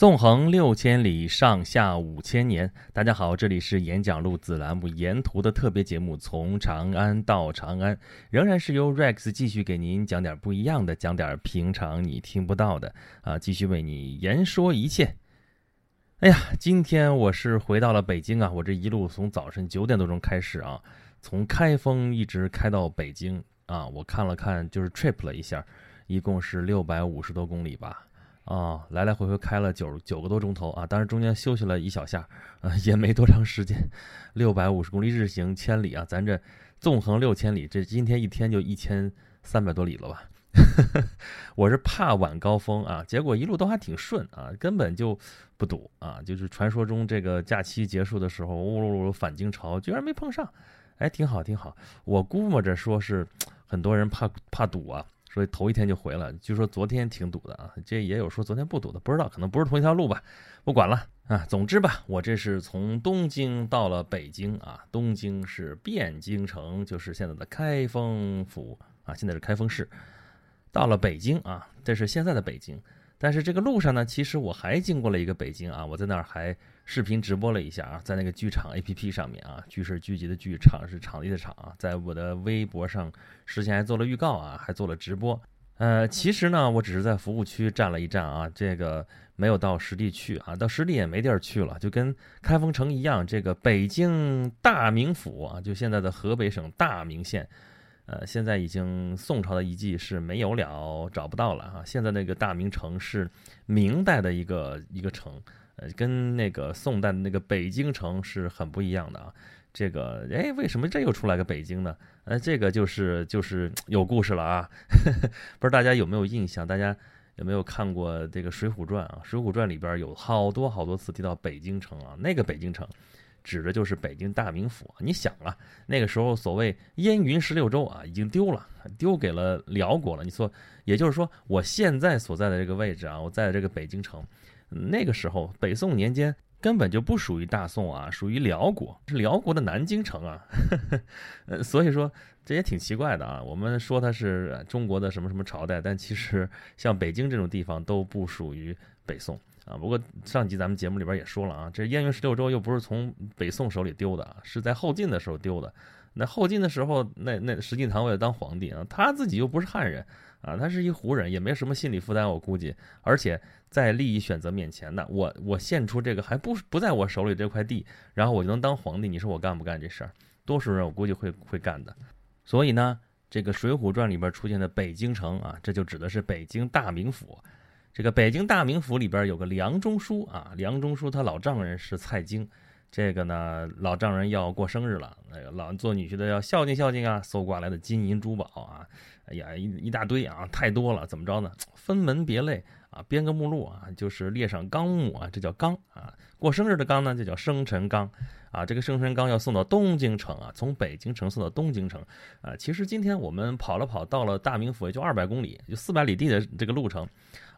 纵横六千里，上下五千年。大家好，这里是演讲录子栏目沿途的特别节目《从长安到长安》，仍然是由 Rex 继续给您讲点不一样的，讲点平常你听不到的啊，继续为你言说一切。哎呀，今天我是回到了北京啊，我这一路从早晨九点多钟开始啊，从开封一直开到北京啊，我看了看，就是 trip 了一下，一共是六百五十多公里吧。啊，来来回回开了九九个多钟头啊，当然中间休息了一小下，啊，也没多长时间。六百五十公里日行千里啊，咱这纵横六千里，这今天一天就一千三百多里了吧？我是怕晚高峰啊，结果一路都还挺顺啊，根本就不堵啊，就是传说中这个假期结束的时候，呜噜噜返京潮居然没碰上，哎，挺好挺好。我估摸着说是很多人怕怕堵啊。所以头一天就回了，据说昨天挺堵的啊，这也有说昨天不堵的，不知道，可能不是同一条路吧，不管了啊。总之吧，我这是从东京到了北京啊，东京是汴京城，就是现在的开封府啊，现在是开封市，到了北京啊，这是现在的北京。但是这个路上呢，其实我还经过了一个北京啊，我在那儿还视频直播了一下啊，在那个剧场 APP 上面啊，剧是剧集的剧，场是场地的场啊，在我的微博上事先还做了预告啊，还做了直播。呃，其实呢，我只是在服务区站了一站啊，这个没有到实地去啊，到实地也没地儿去了，就跟开封城一样，这个北京大名府啊，就现在的河北省大名县。呃，现在已经宋朝的遗迹是没有了，找不到了啊。现在那个大明城是明代的一个一个城，跟那个宋代的那个北京城是很不一样的啊。这个，哎，为什么这又出来个北京呢？呃，这个就是就是有故事了啊。不知道大家有没有印象？大家有没有看过这个《水浒传》啊？《水浒传》里边有好多好多次提到北京城啊，那个北京城。指的就是北京大名府。你想啊，那个时候所谓燕云十六州啊，已经丢了，丢给了辽国了。你说，也就是说，我现在所在的这个位置啊，我在这个北京城，那个时候北宋年间根本就不属于大宋啊，属于辽国，是辽国的南京城啊。呃，所以说这也挺奇怪的啊。我们说它是中国的什么什么朝代，但其实像北京这种地方都不属于北宋。啊，不过上集咱们节目里边也说了啊，这燕云十六州又不是从北宋手里丢的，是在后晋的时候丢的。那后晋的时候，那那石敬瑭为了当皇帝啊，他自己又不是汉人啊，他是一胡人，也没什么心理负担，我估计。而且在利益选择面前呢，我我献出这个还不不在我手里这块地，然后我就能当皇帝，你说我干不干这事儿？多数人我估计会会干的。所以呢，这个《水浒传》里边出现的北京城啊，这就指的是北京大名府。这个北京大名府里边有个梁中书啊，梁中书他老丈人是蔡京，这个呢老丈人要过生日了，那个老做女婿的要孝敬孝敬啊，搜刮来的金银珠宝啊，哎呀一一大堆啊，太多了，怎么着呢？分门别类啊，编个目录啊，就是列上纲目啊，这叫纲啊。过生日的纲呢，就叫生辰纲啊。这个生辰纲要送到东京城啊，从北京城送到东京城啊。其实今天我们跑了跑，到了大名府也就二百公里，就四百里地的这个路程。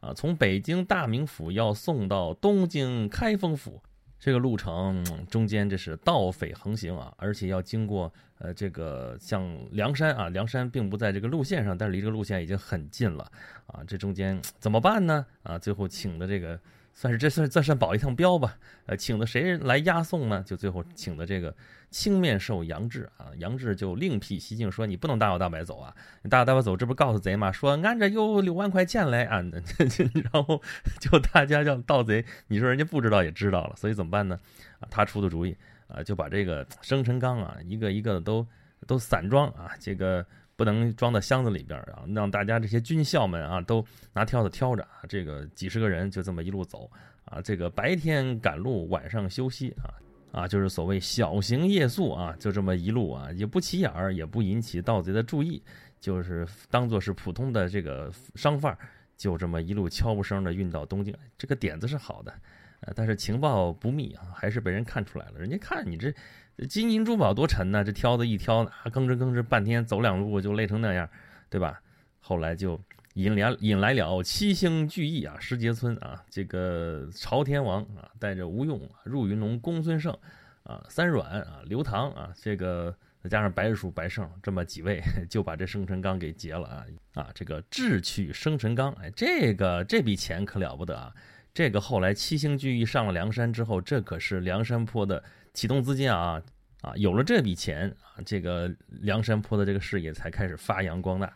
啊，从北京大名府要送到东京开封府，这个路程中间这是盗匪横行啊，而且要经过呃这个像梁山啊，梁山并不在这个路线上，但是离这个路线已经很近了啊，这中间怎么办呢？啊，最后请的这个。算是这算这算保一趟镖吧，呃，请的谁来押送呢？就最后请的这个青面兽杨志啊，杨志就另辟蹊径说：“你不能大摇大摆走啊，你大摇大摆走，这不告诉贼吗？说俺这有六万块钱来啊，然后就大家叫盗贼，你说人家不知道也知道了，所以怎么办呢？啊，他出的主意啊，就把这个生辰纲啊，一个一个的都都散装啊，这个。”不能装到箱子里边啊，让大家这些军校们啊都拿挑子挑着啊，这个几十个人就这么一路走啊，这个白天赶路，晚上休息啊啊，就是所谓小行夜宿啊，就这么一路啊，也不起眼儿，也不引起盗贼的注意，就是当做是普通的这个商贩，就这么一路悄无声的运到东京，这个点子是好的，呃，但是情报不密啊，还是被人看出来了，人家看你这。金银珠宝多沉呐！这挑子一挑，啊，吭哧吭哧半天走两路就累成那样，对吧？后来就引来引来了七星聚义啊，石碣村啊，这个朝天王啊，带着吴用、入云龙、公孙胜啊、三阮啊、刘唐啊，这个再加上白日鼠、白胜这么几位，就把这生辰纲给劫了啊！啊，这个智取生辰纲，哎，这个这笔钱可了不得啊！这个后来七星聚义上了梁山之后，这可是梁山泊的启动资金啊啊！有了这笔钱啊，这个梁山泊的这个事业才开始发扬光大。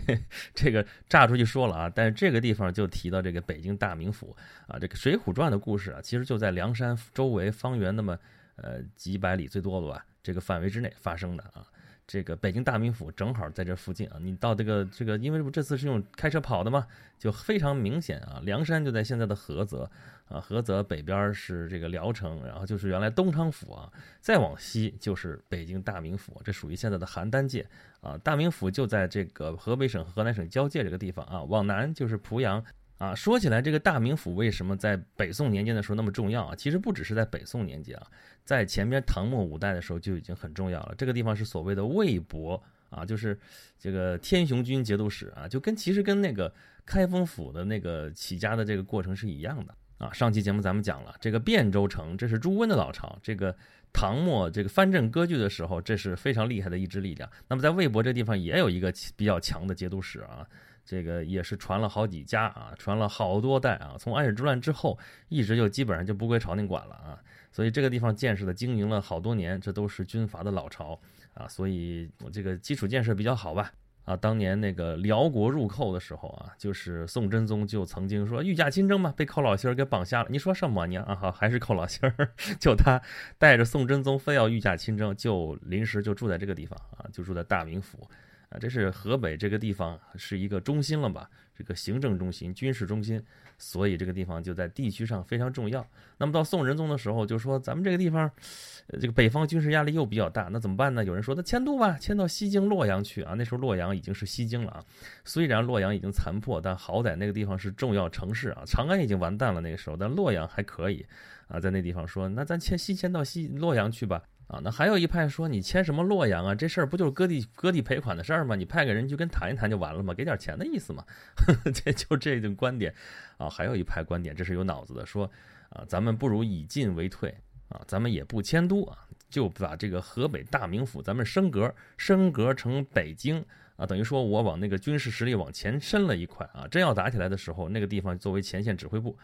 这个炸出去说了啊，但是这个地方就提到这个北京大名府啊，这个《水浒传》的故事啊，其实就在梁山周围方圆那么呃几百里最多了吧这个范围之内发生的啊。这个北京大名府正好在这附近啊，你到这个这个，因为这次是用开车跑的嘛，就非常明显啊。梁山就在现在的菏泽啊，菏泽北边是这个聊城，然后就是原来东昌府啊，再往西就是北京大名府，这属于现在的邯郸界啊。大名府就在这个河北省和河南省交界这个地方啊，往南就是濮阳。啊，说起来，这个大名府为什么在北宋年间的时候那么重要啊？其实不只是在北宋年间啊，在前边唐末五代的时候就已经很重要了。这个地方是所谓的魏博啊，就是这个天雄军节度使啊，就跟其实跟那个开封府的那个起家的这个过程是一样的啊。上期节目咱们讲了，这个汴州城，这是朱温的老巢，这个唐末这个藩镇割据的时候，这是非常厉害的一支力量。那么在魏博这地方也有一个比较强的节度使啊。这个也是传了好几家啊，传了好多代啊。从安史之乱之后，一直就基本上就不归朝廷管了啊。所以这个地方建设的经营了好多年，这都是军阀的老巢啊。所以我这个基础建设比较好吧啊。当年那个辽国入寇的时候啊，就是宋真宗就曾经说御驾亲征嘛，被寇老心儿给绑架了。你说什么呢？啊好，还是寇老心儿，就他带着宋真宗非要御驾亲征，就临时就住在这个地方啊，就住在大名府。啊，这是河北这个地方是一个中心了吧？这个行政中心、军事中心，所以这个地方就在地区上非常重要。那么到宋仁宗的时候，就说咱们这个地方，这个北方军事压力又比较大，那怎么办呢？有人说那迁都吧，迁到西京洛阳去啊。那时候洛阳已经是西京了啊。虽然洛阳已经残破，但好歹那个地方是重要城市啊。长安已经完蛋了那个时候，但洛阳还可以啊。在那地方说，那咱迁西迁到西洛阳去吧。啊，那还有一派说你签什么洛阳啊？这事儿不就是割地割地赔款的事儿吗？你派个人去跟谈一谈就完了吗？给点钱的意思嘛？这就这种观点啊。还有一派观点，这是有脑子的，说啊，咱们不如以进为退啊，咱们也不迁都啊，就把这个河北大名府咱们升格，升格成北京啊，等于说我往那个军事实力往前伸了一块啊。真要打起来的时候，那个地方作为前线指挥部，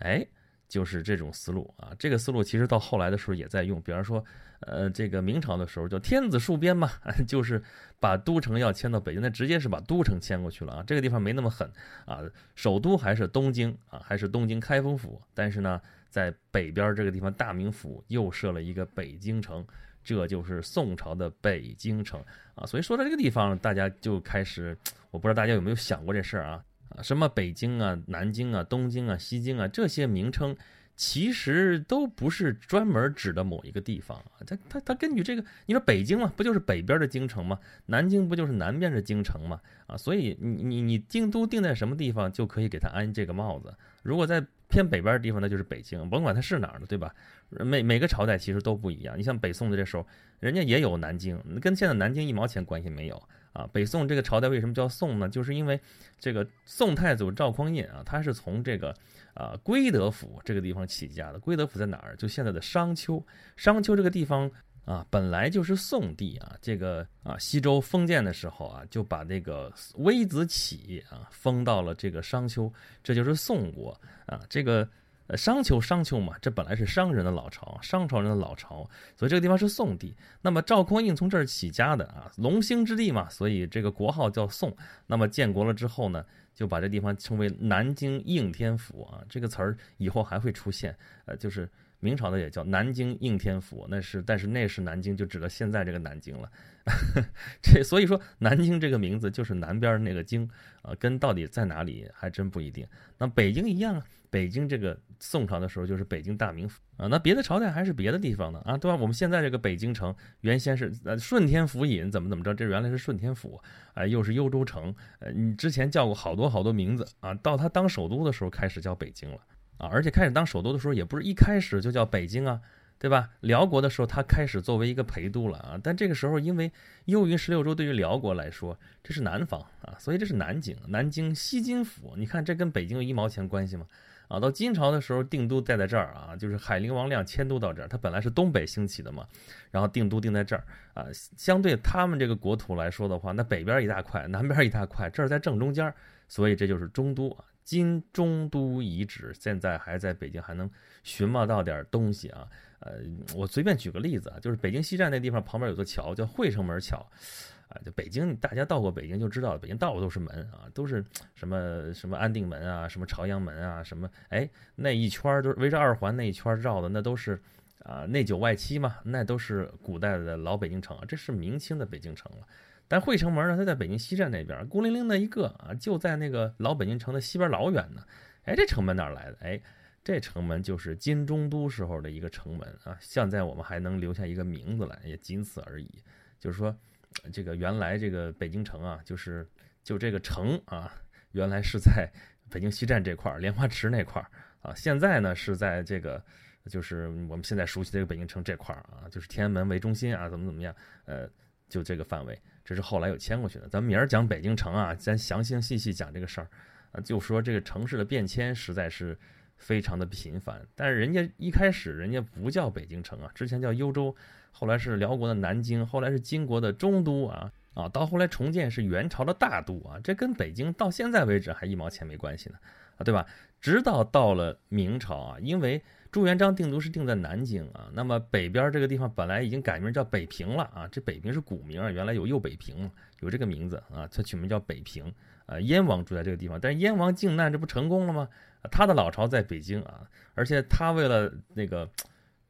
哎。就是这种思路啊，这个思路其实到后来的时候也在用，比方说，呃，这个明朝的时候叫天子戍边嘛，就是把都城要迁到北京，那直接是把都城迁过去了啊，这个地方没那么狠啊，首都还是东京啊，还是东京开封府，但是呢，在北边这个地方大名府又设了一个北京城，这就是宋朝的北京城啊，所以说到这个地方，大家就开始，我不知道大家有没有想过这事儿啊。什么北京啊、南京啊、东京啊、西京啊，这些名称其实都不是专门指的某一个地方啊。它它它根据这个，你说北京嘛，不就是北边的京城吗？南京不就是南边的京城吗？啊，所以你你你京都定在什么地方，就可以给它安这个帽子。如果在偏北边的地方，那就是北京，甭管它是哪儿的，对吧？每每个朝代其实都不一样。你像北宋的这时候，人家也有南京，跟现在南京一毛钱关系没有。啊，北宋这个朝代为什么叫宋呢？就是因为这个宋太祖赵匡胤啊，他是从这个啊归德府这个地方起家的。归德府在哪儿？就现在的商丘。商丘这个地方啊，本来就是宋地啊。这个啊，西周封建的时候啊，就把这个微子启啊封到了这个商丘，这就是宋国啊。这个。呃，商丘，商丘嘛，这本来是商人的老巢，商朝人的老巢，所以这个地方是宋地。那么赵匡胤从这儿起家的啊，龙兴之地嘛，所以这个国号叫宋。那么建国了之后呢，就把这地方称为南京应天府啊，这个词儿以后还会出现。呃，就是明朝的也叫南京应天府，那是，但是那是南京，就指的现在这个南京了。这所以说，南京这个名字就是南边那个京啊，跟到底在哪里还真不一定。那北京一样啊。北京这个宋朝的时候就是北京大名府啊，那别的朝代还是别的地方呢啊，对吧？我们现在这个北京城原先是呃顺天府尹怎么怎么着，这原来是顺天府啊，又是幽州城，呃，你之前叫过好多好多名字啊，到他当首都的时候开始叫北京了啊，而且开始当首都的时候也不是一开始就叫北京啊，对吧？辽国的时候他开始作为一个陪都了啊，但这个时候因为幽云十六州对于辽国来说这是南方啊，所以这是南京，南京西京府，你看这跟北京有一毛钱关系吗？啊，到金朝的时候，定都在在这儿啊，就是海陵王亮迁都到这儿。他本来是东北兴起的嘛，然后定都定在这儿啊。相对他们这个国土来说的话，那北边一大块，南边一大块，这儿在正中间，所以这就是中都啊。金中都遗址，现在还在北京还能寻摸到点东西啊。呃，我随便举个例子啊，就是北京西站那地方旁边有座桥叫惠城门桥，啊，就北京大家到过北京就知道，北京到处都是门啊，都是什么什么安定门啊，什么朝阳门啊，什么哎那一圈都是围着二环那一圈绕的，那都是啊内九外七嘛，那都是古代的老北京城啊，这是明清的北京城了。但惠城门呢，它在北京西站那边，孤零零的一个啊，就在那个老北京城的西边老远呢。哎，这城门哪来的？哎。这城门就是金中都时候的一个城门啊，现在我们还能留下一个名字来，也仅此而已。就是说，这个原来这个北京城啊，就是就这个城啊，原来是在北京西站这块儿，莲花池那块儿啊。现在呢是在这个，就是我们现在熟悉的这个北京城这块儿啊，就是天安门为中心啊，怎么怎么样？呃，就这个范围，这是后来有迁过去的。咱们明儿讲北京城啊，咱详细细细讲这个事儿啊，就说这个城市的变迁实在是。非常的频繁，但是人家一开始人家不叫北京城啊，之前叫幽州，后来是辽国的南京，后来是金国的中都啊啊，到后来重建是元朝的大都啊，这跟北京到现在为止还一毛钱没关系呢啊，对吧？直到到了明朝啊，因为朱元璋定都是定在南京啊，那么北边这个地方本来已经改名叫北平了啊，这北平是古名啊，原来有右北平，有这个名字啊，他取名叫北平啊，燕王住在这个地方，但是燕王靖难，这不成功了吗？他的老巢在北京啊，而且他为了那个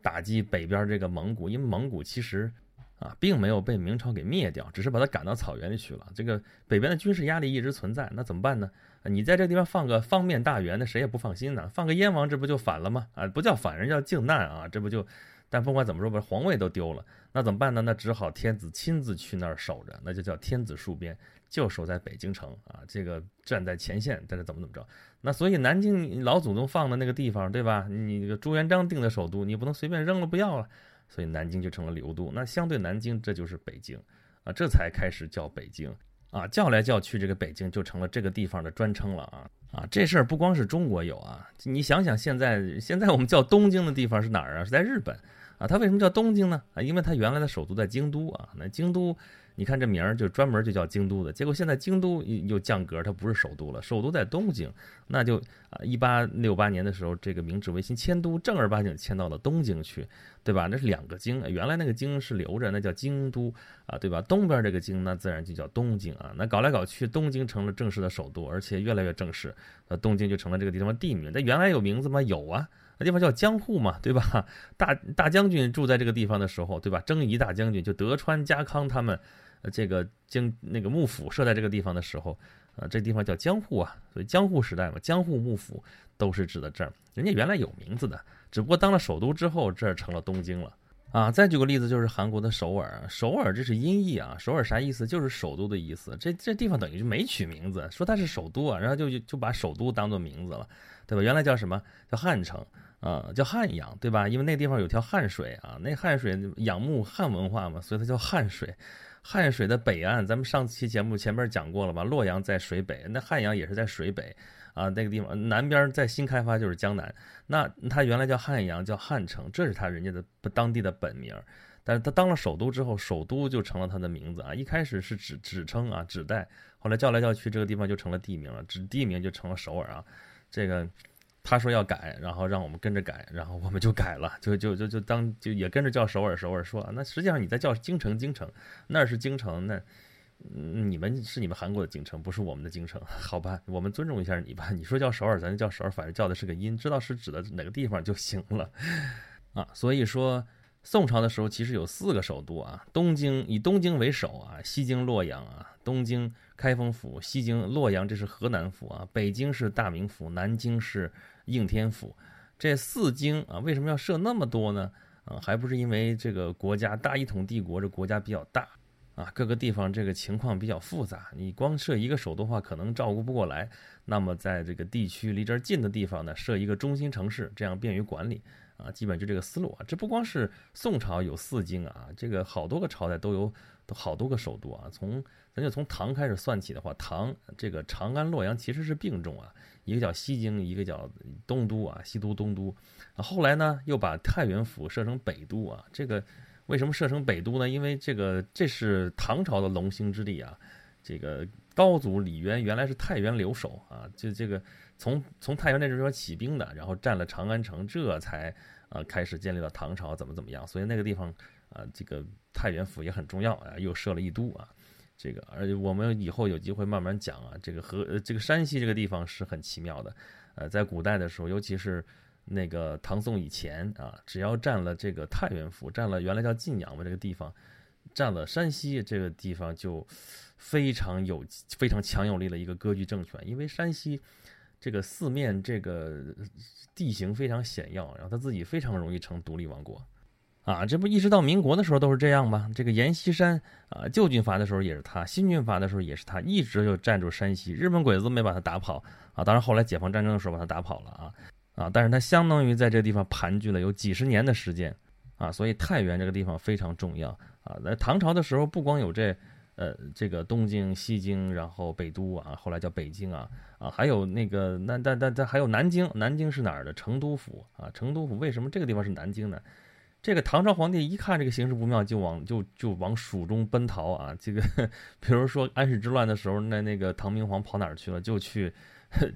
打击北边这个蒙古，因为蒙古其实啊并没有被明朝给灭掉，只是把他赶到草原里去了。这个北边的军事压力一直存在，那怎么办呢？你在这地方放个方面大员，那谁也不放心呢。放个燕王，这不就反了吗？啊，不叫反，人叫靖难啊，这不就？但不管怎么说，把皇位都丢了，那怎么办呢？那只好天子亲自去那儿守着，那就叫天子戍边。就守在北京城啊，这个站在前线，在这怎么怎么着？那所以南京老祖宗放的那个地方，对吧？你这个朱元璋定的首都，你不能随便扔了不要了，所以南京就成了流都。那相对南京，这就是北京啊，这才开始叫北京啊，叫来叫去，这个北京就成了这个地方的专称了啊啊！这事儿不光是中国有啊，你想想现在现在我们叫东京的地方是哪儿啊？是在日本啊？它为什么叫东京呢？啊，因为它原来的首都在京都啊，那京都。你看这名儿就专门就叫京都的，结果现在京都又降格，它不是首都了，首都在东京，那就啊，一八六八年的时候，这个明治维新迁都，正儿八经迁到了东京去，对吧？那是两个京，原来那个京是留着，那叫京都啊，对吧？东边这个京，那自然就叫东京啊。那搞来搞去，东京成了正式的首都，而且越来越正式，那东京就成了这个地方的地名。那原来有名字吗？有啊，那地方叫江户嘛，对吧？大大将军住在这个地方的时候，对吧？征夷大将军就德川家康他们。这个京那个幕府设在这个地方的时候，啊，这地方叫江户啊，所以江户时代嘛，江户幕府都是指的这儿。人家原来有名字的，只不过当了首都之后，这儿成了东京了啊。再举个例子，就是韩国的首尔，首尔这是音译啊，首尔啥意思？就是首都的意思。这这地方等于就没取名字，说它是首都啊，然后就就把首都当做名字了，对吧？原来叫什么叫汉城啊？叫汉阳，对吧？因为那地方有条汉水啊，那汉水仰慕汉文化嘛，所以它叫汉水。汉水的北岸，咱们上期节目前面讲过了吧？洛阳在水北，那汉阳也是在水北，啊，那个地方南边在新开发就是江南。那它原来叫汉阳，叫汉城，这是他人家的当地的本名。但是他当了首都之后，首都就成了他的名字啊。一开始是指指称啊，指代，后来叫来叫去，这个地方就成了地名了，指地名就成了首尔啊。这个。他说要改，然后让我们跟着改，然后我们就改了，就就就就当就也跟着叫首尔首尔说，那实际上你在叫京城京城，那是京城，那你们是你们韩国的京城，不是我们的京城，好吧？我们尊重一下你吧。你说叫首尔，咱就叫首尔，反正叫的是个音，知道是指的哪个地方就行了 啊。所以说，宋朝的时候其实有四个首都啊，东京以东京为首啊，西京洛阳啊，东京开封府，西京洛阳这是河南府啊，北京是大名府，南京是。应天府，这四京啊，为什么要设那么多呢？啊，还不是因为这个国家大一统帝国，这国家比较大啊，各个地方这个情况比较复杂，你光设一个首都的话，可能照顾不过来。那么在这个地区离这儿近的地方呢，设一个中心城市，这样便于管理啊，基本就这个思路啊。这不光是宋朝有四京啊，这个好多个朝代都有都好多个首都啊。从咱就从唐开始算起的话，唐这个长安、洛阳其实是并重啊。一个叫西京，一个叫东都啊，西都、东都。后来呢，又把太原府设成北都啊。这个为什么设成北都呢？因为这个这是唐朝的龙兴之地啊。这个高祖李渊原来是太原留守啊，就这个从从太原这地方起兵的，然后占了长安城，这才啊开始建立了唐朝，怎么怎么样？所以那个地方啊，这个太原府也很重要啊，又设了一都啊。这个，而且我们以后有机会慢慢讲啊。这个和这个山西这个地方是很奇妙的，呃，在古代的时候，尤其是那个唐宋以前啊，只要占了这个太原府，占了原来叫晋阳嘛这个地方，占了山西这个地方，就非常有非常强有力的一个割据政权。因为山西这个四面这个地形非常险要，然后他自己非常容易成独立王国。啊，这不一直到民国的时候都是这样吗？这个阎锡山啊，旧军阀的时候也是他，新军阀的时候也是他，一直就占住山西，日本鬼子没把他打跑啊。当然后来解放战争的时候把他打跑了啊啊，但是他相当于在这个地方盘踞了有几十年的时间啊，所以太原这个地方非常重要啊。在唐朝的时候，不光有这呃这个东京、西京，然后北都啊，后来叫北京啊啊，还有那个那但但但还有南京，南京是哪儿的？成都府啊，成都府为什么这个地方是南京呢？这个唐朝皇帝一看这个形势不妙，就往就就往蜀中奔逃啊！这个，比如说安史之乱的时候，那那个唐明皇跑哪儿去了？就去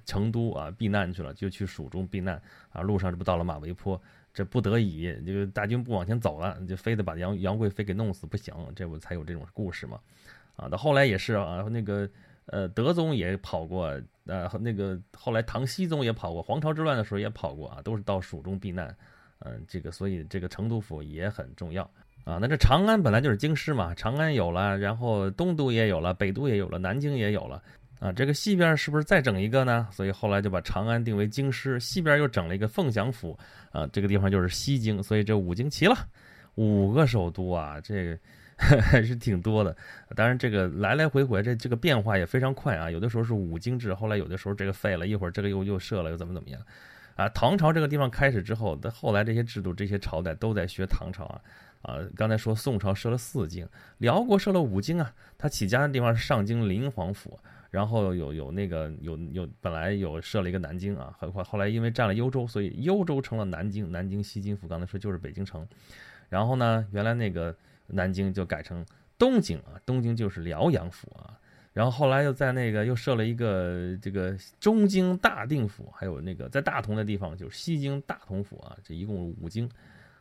成都啊避难去了，就去蜀中避难啊。路上这不到了马嵬坡，这不得已，这个大军不往前走了，就非得把杨杨贵妃给弄死不行，这不才有这种故事嘛？啊，到后来也是啊，那个呃德宗也跑过，呃那个后来唐僖宗也跑过，黄巢之乱的时候也跑过啊，都是到蜀中避难。嗯，这个所以这个成都府也很重要啊。那这长安本来就是京师嘛，长安有了，然后东都也有了，北都也有了，南京也有了啊。这个西边是不是再整一个呢？所以后来就把长安定为京师，西边又整了一个凤翔府啊。这个地方就是西京，所以这五京齐了，五个首都啊，这个还 是挺多的。当然这个来来回回这这个变化也非常快啊。有的时候是五京制，后来有的时候这个废了，一会儿这个又又设了，又怎么怎么样。啊，唐朝这个地方开始之后，的后来这些制度、这些朝代都在学唐朝啊。啊，刚才说宋朝设了四京，辽国设了五京啊。他起家的地方是上京临皇府，然后有有那个有有本来有设了一个南京啊，很快后来因为占了幽州，所以幽州成了南京，南京西京府。刚才说就是北京城，然后呢，原来那个南京就改成东京啊，东京就是辽阳府啊。然后后来又在那个又设了一个这个中京大定府，还有那个在大同的地方就是西京大同府啊，这一共五京，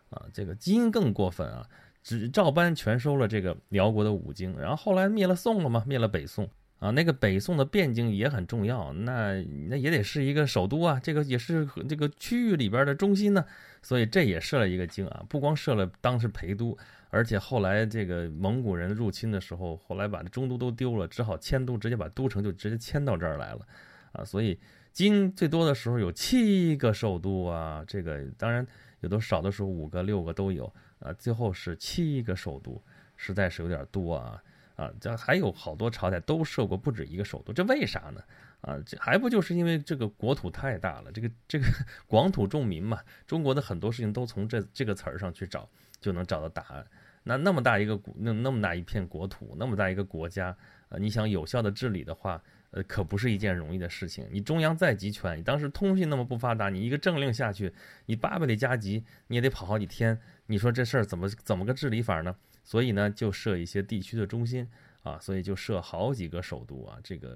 啊，这个金更过分啊，只照搬全收了这个辽国的五京，然后后来灭了宋了嘛，灭了北宋啊，那个北宋的汴京也很重要，那那也得是一个首都啊，这个也是这个区域里边的中心呢，所以这也设了一个京啊，不光设了当时陪都。而且后来这个蒙古人入侵的时候，后来把中都都丢了，只好迁都，直接把都城就直接迁到这儿来了，啊，所以金最多的时候有七个首都啊，这个当然有的少的时候五个六个都有啊，最后是七个首都，实在是有点多啊啊，这还有好多朝代都设过不止一个首都，这为啥呢？啊，这还不就是因为这个国土太大了，这个这个 广土重民嘛，中国的很多事情都从这这个词儿上去找。就能找到答案。那那么大一个国那那么大一片国土，那么大一个国家，呃，你想有效的治理的话，呃，可不是一件容易的事情。你中央再集权，你当时通讯那么不发达，你一个政令下去，你八百里加急，你也得跑好几天。你说这事儿怎么怎么个治理法呢？所以呢，就设一些地区的中心啊，所以就设好几个首都啊。这个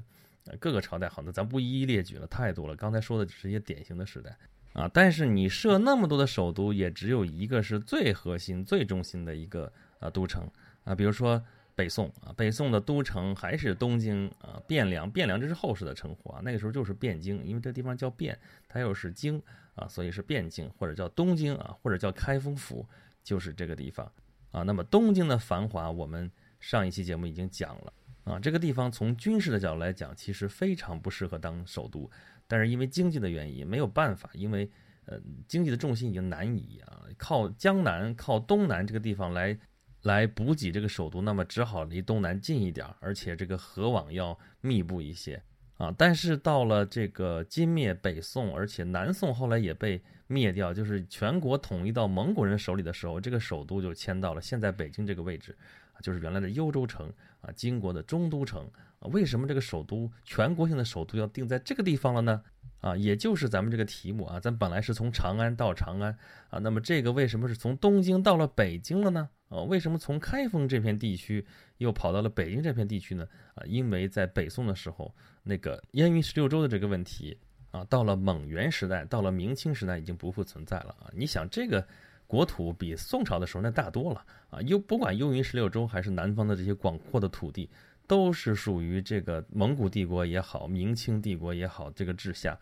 各个朝代好，那咱不一一列举了，太多了。刚才说的只是一些典型的时代。啊，但是你设那么多的首都，也只有一个是最核心、最中心的一个啊都城啊。比如说北宋啊，北宋的都城还是东京啊，汴梁。汴梁这是后世的称呼啊，那个时候就是汴京，因为这地方叫汴，它又是京啊，所以是汴京，或者叫东京啊，或者叫开封府，就是这个地方啊。那么东京的繁华，我们上一期节目已经讲了啊。这个地方从军事的角度来讲，其实非常不适合当首都。但是因为经济的原因没有办法，因为呃经济的重心已经南移啊，靠江南、靠东南这个地方来来补给这个首都，那么只好离东南近一点，而且这个河网要密布一些啊。但是到了这个金灭北宋，而且南宋后来也被灭掉，就是全国统一到蒙古人手里的时候，这个首都就迁到了现在北京这个位置，就是原来的幽州城啊，金国的中都城。为什么这个首都全国性的首都要定在这个地方了呢？啊，也就是咱们这个题目啊，咱本来是从长安到长安啊，那么这个为什么是从东京到了北京了呢？啊，为什么从开封这片地区又跑到了北京这片地区呢？啊，因为在北宋的时候，那个燕云十六州的这个问题啊，到了蒙元时代，到了明清时代，已经不复存在了啊！你想，这个国土比宋朝的时候那大多了啊！又不管幽云十六州还是南方的这些广阔的土地，都是属于这个蒙古帝国也好，明清帝国也好这个治下，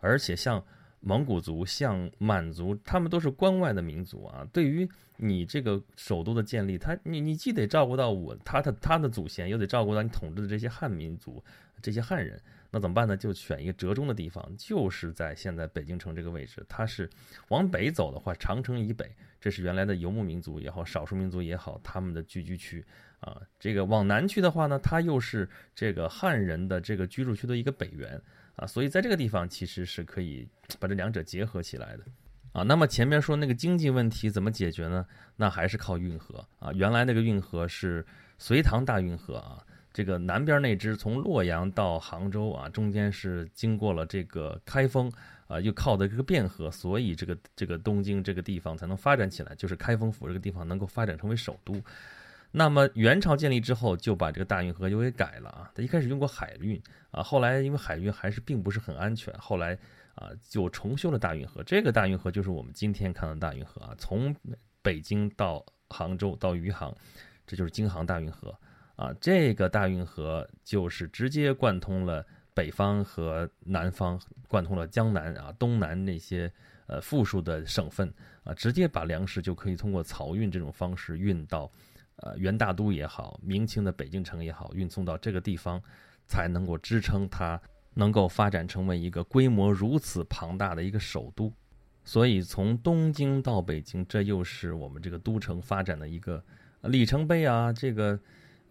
而且像蒙古族、像满族，他们都是关外的民族啊。对于你这个首都的建立，他你你既得照顾到我他的他的祖先，又得照顾到你统治的这些汉民族、这些汉人。那怎么办呢？就选一个折中的地方，就是在现在北京城这个位置。它是往北走的话，长城以北，这是原来的游牧民族也好，少数民族也好，他们的聚居区啊。这个往南去的话呢，它又是这个汉人的这个居住区的一个北缘啊。所以在这个地方其实是可以把这两者结合起来的啊。那么前面说那个经济问题怎么解决呢？那还是靠运河啊。原来那个运河是隋唐大运河啊。这个南边那支从洛阳到杭州啊，中间是经过了这个开封啊，又靠的这个汴河，所以这个这个东京这个地方才能发展起来，就是开封府这个地方能够发展成为首都。那么元朝建立之后，就把这个大运河又给改了啊，他一开始用过海运啊，后来因为海运还是并不是很安全，后来啊就重修了大运河。这个大运河就是我们今天看到的大运河啊，从北京到杭州到余杭，这就是京杭大运河。啊，这个大运河就是直接贯通了北方和南方，贯通了江南啊、东南那些呃富庶的省份啊，直接把粮食就可以通过漕运这种方式运到呃元大都也好，明清的北京城也好，运送到这个地方，才能够支撑它能够发展成为一个规模如此庞大的一个首都。所以从东京到北京，这又是我们这个都城发展的一个里程碑啊，这个。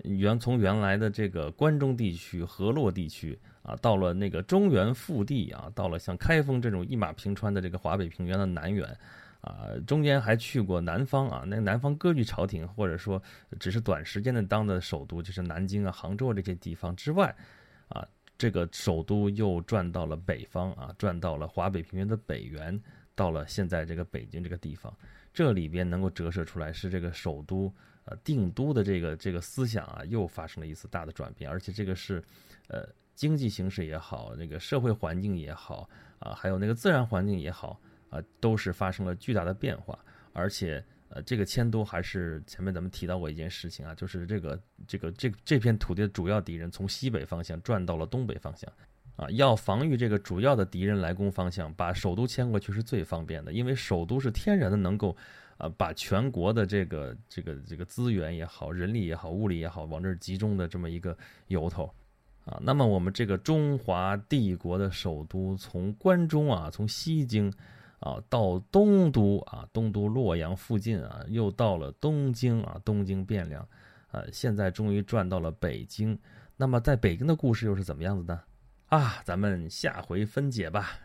原从原来的这个关中地区、河洛地区啊，到了那个中原腹地啊，到了像开封这种一马平川的这个华北平原的南缘，啊，中间还去过南方啊，那南方割据朝廷或者说只是短时间的当的首都，就是南京啊、杭州这些地方之外，啊，这个首都又转到了北方啊，转到了华北平原的北缘，到了现在这个北京这个地方，这里边能够折射出来是这个首都。呃，定都的这个这个思想啊，又发生了一次大的转变，而且这个是，呃，经济形势也好，那个社会环境也好，啊，还有那个自然环境也好，啊，都是发生了巨大的变化。而且，呃，这个迁都还是前面咱们提到过一件事情啊，就是这个这个这这片土地的主要敌人从西北方向转到了东北方向，啊，要防御这个主要的敌人来攻方向，把首都迁过去是最方便的，因为首都是天然的能够。啊，把全国的这个这个这个资源也好，人力也好，物力也好，往这儿集中的这么一个由头，啊，那么我们这个中华帝国的首都，从关中啊，从西京，啊，到东都啊，东都洛阳附近啊，又到了东京啊，东京汴梁，啊，现在终于转到了北京。那么在北京的故事又是怎么样子呢？啊，咱们下回分解吧。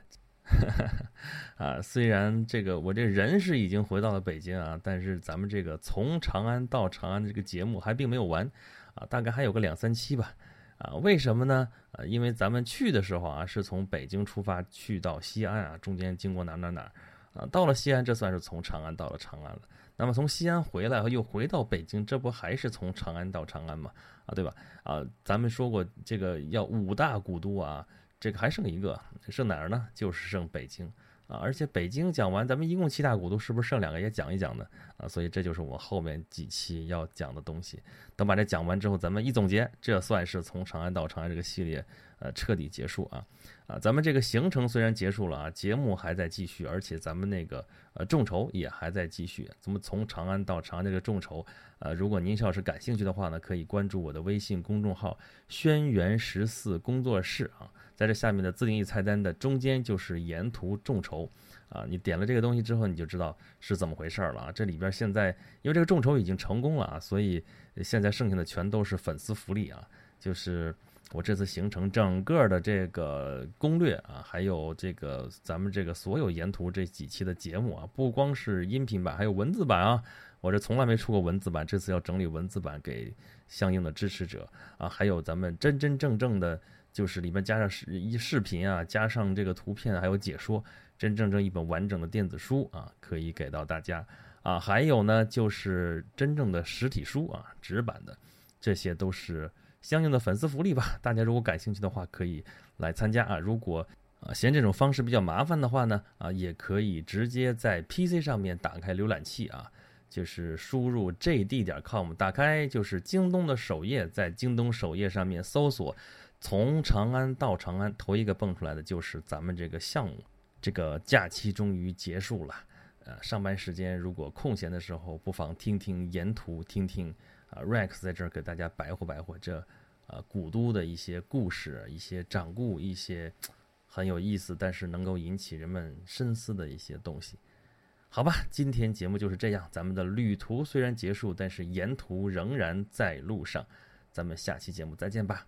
啊，虽然这个我这人是已经回到了北京啊，但是咱们这个从长安到长安的这个节目还并没有完啊，大概还有个两三期吧。啊，为什么呢？啊，因为咱们去的时候啊，是从北京出发去到西安啊，中间经过哪哪哪啊，到了西安，这算是从长安到了长安了。那么从西安回来又回到北京，这不还是从长安到长安吗？啊，对吧？啊，咱们说过这个要五大古都啊。这个还剩一个，剩哪儿呢？就是剩北京啊！而且北京讲完，咱们一共七大古都，是不是剩两个也讲一讲呢？啊，所以这就是我后面几期要讲的东西。等把这讲完之后，咱们一总结，这算是从长安到长安这个系列，呃，彻底结束啊！啊，咱们这个行程虽然结束了啊，节目还在继续，而且咱们那个呃众筹也还在继续。咱们从长安到长安这个众筹，呃，如果您要是感兴趣的话呢，可以关注我的微信公众号“轩辕十四工作室”啊。在这下面的自定义菜单的中间就是沿途众筹，啊，你点了这个东西之后，你就知道是怎么回事了啊。这里边现在因为这个众筹已经成功了啊，所以现在剩下的全都是粉丝福利啊，就是我这次行程整个的这个攻略啊，还有这个咱们这个所有沿途这几期的节目啊，不光是音频版，还有文字版啊。我这从来没出过文字版，这次要整理文字版给相应的支持者啊，还有咱们真真正正的。就是里面加上视一视频啊，加上这个图片，还有解说，真正正一本完整的电子书啊，可以给到大家啊。还有呢，就是真正的实体书啊，纸版的，这些都是相应的粉丝福利吧。大家如果感兴趣的话，可以来参加啊。如果啊，嫌这种方式比较麻烦的话呢，啊，也可以直接在 PC 上面打开浏览器啊，就是输入 jd 点 com，打开就是京东的首页，在京东首页上面搜索“从长安到长安”，头一个蹦出来的就是咱们这个项目。这个假期终于结束了，呃，上班时间如果空闲的时候，不妨听听沿途，听听啊，Rex 在这儿给大家白活白活这，呃，古都的一些故事，一些掌故，一些。很有意思，但是能够引起人们深思的一些东西，好吧，今天节目就是这样。咱们的旅途虽然结束，但是沿途仍然在路上。咱们下期节目再见吧。